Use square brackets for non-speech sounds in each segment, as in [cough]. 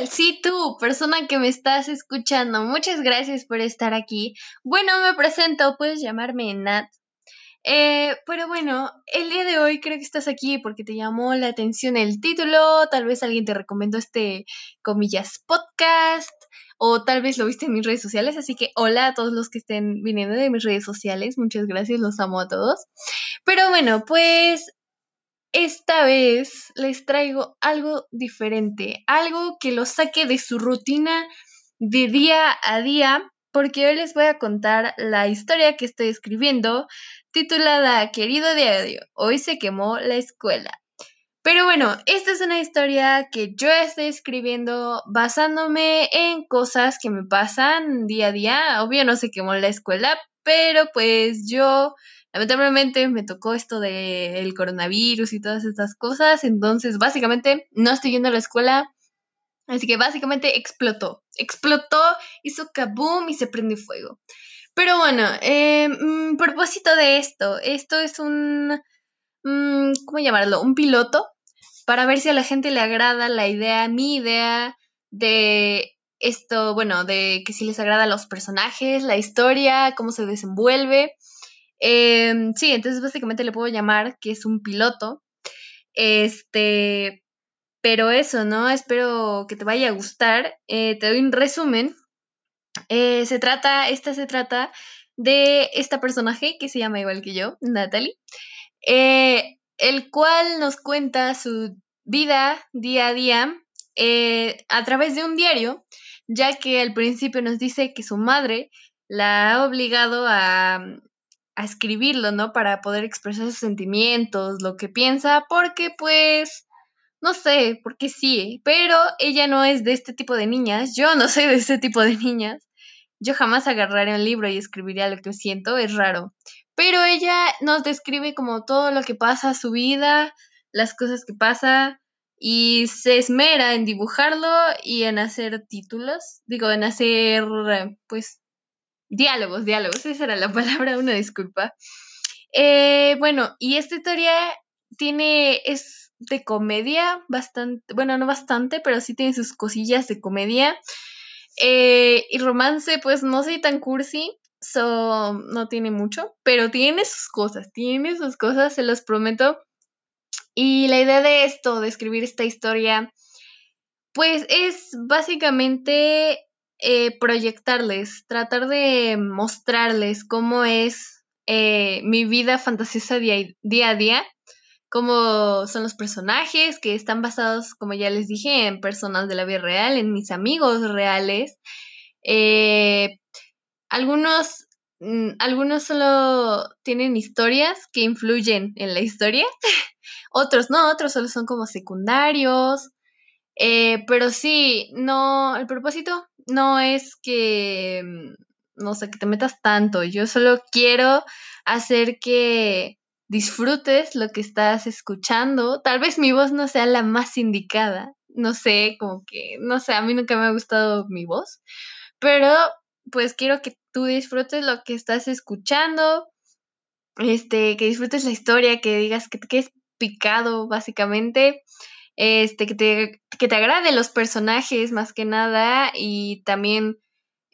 tal? Sí, tú, persona que me estás escuchando, muchas gracias por estar aquí. Bueno, me presento, puedes llamarme Nat. Eh, pero bueno, el día de hoy creo que estás aquí porque te llamó la atención el título, tal vez alguien te recomendó este, comillas, podcast, o tal vez lo viste en mis redes sociales, así que hola a todos los que estén viniendo de mis redes sociales, muchas gracias, los amo a todos. Pero bueno, pues esta vez les traigo algo diferente, algo que los saque de su rutina de día a día, porque hoy les voy a contar la historia que estoy escribiendo, titulada Querido Diario, hoy se quemó la escuela. Pero bueno, esta es una historia que yo estoy escribiendo basándome en cosas que me pasan día a día. Obvio no se quemó la escuela, pero pues yo lamentablemente me tocó esto del coronavirus y todas estas cosas, entonces básicamente no estoy yendo a la escuela, así que básicamente explotó, explotó, hizo kaboom y se prendió fuego. Pero bueno, eh, mm, propósito de esto, esto es un, mm, ¿cómo llamarlo? Un piloto para ver si a la gente le agrada la idea, mi idea de esto, bueno, de que si les agrada los personajes, la historia, cómo se desenvuelve. Em, sí, entonces básicamente le puedo llamar que es un piloto. Este, pero eso, ¿no? Espero que te vaya a gustar. Eh, te doy un resumen. Eh, se trata, esta se trata de esta personaje que se llama igual que yo, Natalie, eh, el cual nos cuenta su vida día a día a través de un diario, ya que al principio nos dice que su madre la ha obligado a, a escribirlo, ¿no? Para poder expresar sus sentimientos, lo que piensa, porque pues, no sé, porque sí, pero ella no es de este tipo de niñas, yo no soy de este tipo de niñas, yo jamás agarraría un libro y escribiría lo que siento, es raro, pero ella nos describe como todo lo que pasa, su vida, las cosas que pasa, y se esmera en dibujarlo y en hacer títulos, digo, en hacer, pues, Diálogos, diálogos, esa era la [laughs] palabra, una disculpa. Eh, bueno, y esta historia tiene, es de comedia, bastante, bueno, no bastante, pero sí tiene sus cosillas de comedia. Eh, y romance, pues no soy tan cursi, so, no tiene mucho, pero tiene sus cosas, tiene sus cosas, se los prometo. Y la idea de esto, de escribir esta historia, pues es básicamente eh, proyectarles, tratar de mostrarles cómo es eh, mi vida fantasiosa día, a día, cómo son los personajes que están basados, como ya les dije, en personas de la vida real, en mis amigos reales. Eh, algunos, mm, algunos solo tienen historias que influyen en la historia, [laughs] otros no, otros solo son como secundarios. pero sí, no, el propósito no es que, mm, no sé, que te metas tanto. Yo solo quiero hacer que disfrutes lo que estás escuchando. Tal vez mi voz no sea la más indicada. No sé, como que, no sé, a mí nunca me ha gustado mi voz. Pero pues quiero que tú disfrutes lo que estás escuchando. Este, que disfrutes la historia, que digas que te quedes picado, básicamente este, que te, que te agraden los personajes más que nada y también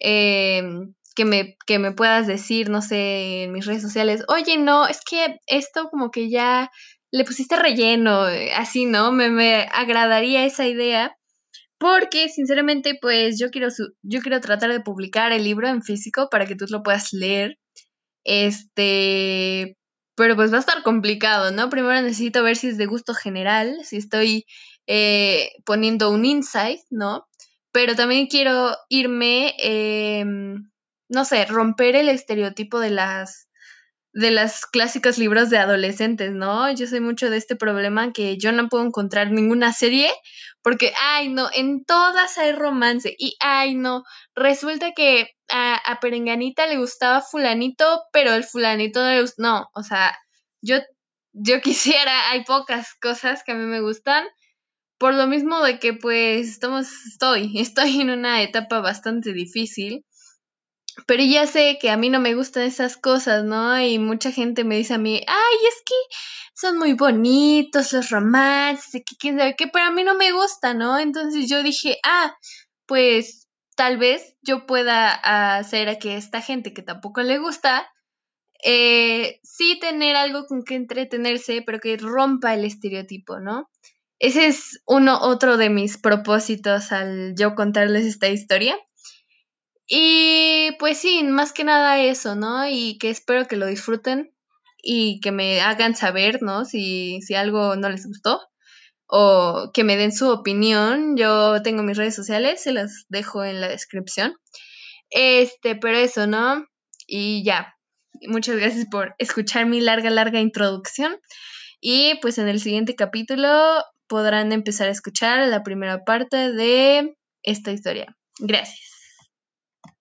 em, que, me, que me puedas decir, no sé, en mis redes sociales, oye, no, es que esto como que ya le pusiste relleno, eh, así, ¿no? Me, me agradaría esa idea. Porque, sinceramente, pues yo quiero, yo quiero tratar de publicar el libro en físico para que tú lo puedas leer. Este, pero pues va a estar complicado, ¿no? Primero necesito ver si es de gusto general, si estoy eh, poniendo un insight, ¿no? Pero también quiero irme, em, no sé, romper el estereotipo de las de las clásicos libros de adolescentes, ¿no? Yo soy mucho de este problema que yo no puedo encontrar ninguna serie porque, ay, no, en todas hay romance y, ay, no, resulta que a, a Perenganita le gustaba fulanito, pero el fulanito no le no, o sea, yo, yo [laughs] quisiera, hay pocas cosas que a mí me gustan, por lo mismo de que pues estamos, estoy, [laughs] estoy en una etapa bastante difícil pero ya sé que a mí no me gustan esas cosas, ¿no? Y mucha gente me dice a mí, ay, es que son muy bonitos los romances, que quién sabe qué, pero a mí no me gusta, ¿no? Entonces yo dije, ah, pues tal vez yo pueda hacer a que esta gente que tampoco le gusta, eh, sí tener algo con que entretenerse, pero que rompa el estereotipo, ¿no? Ese es uno, otro de mis propósitos al yo contarles esta historia. Y pues sí, más que nada eso, ¿no? Y que espero que lo disfruten y que me hagan saber, ¿no? Si, si algo no les gustó o que me den su opinión. Yo tengo mis redes sociales, se las dejo en la descripción. Este, pero eso, ¿no? Y ya. Muchas gracias por escuchar mi larga, larga introducción. Y pues en el siguiente capítulo podrán empezar a escuchar la primera parte de esta historia. Gracias.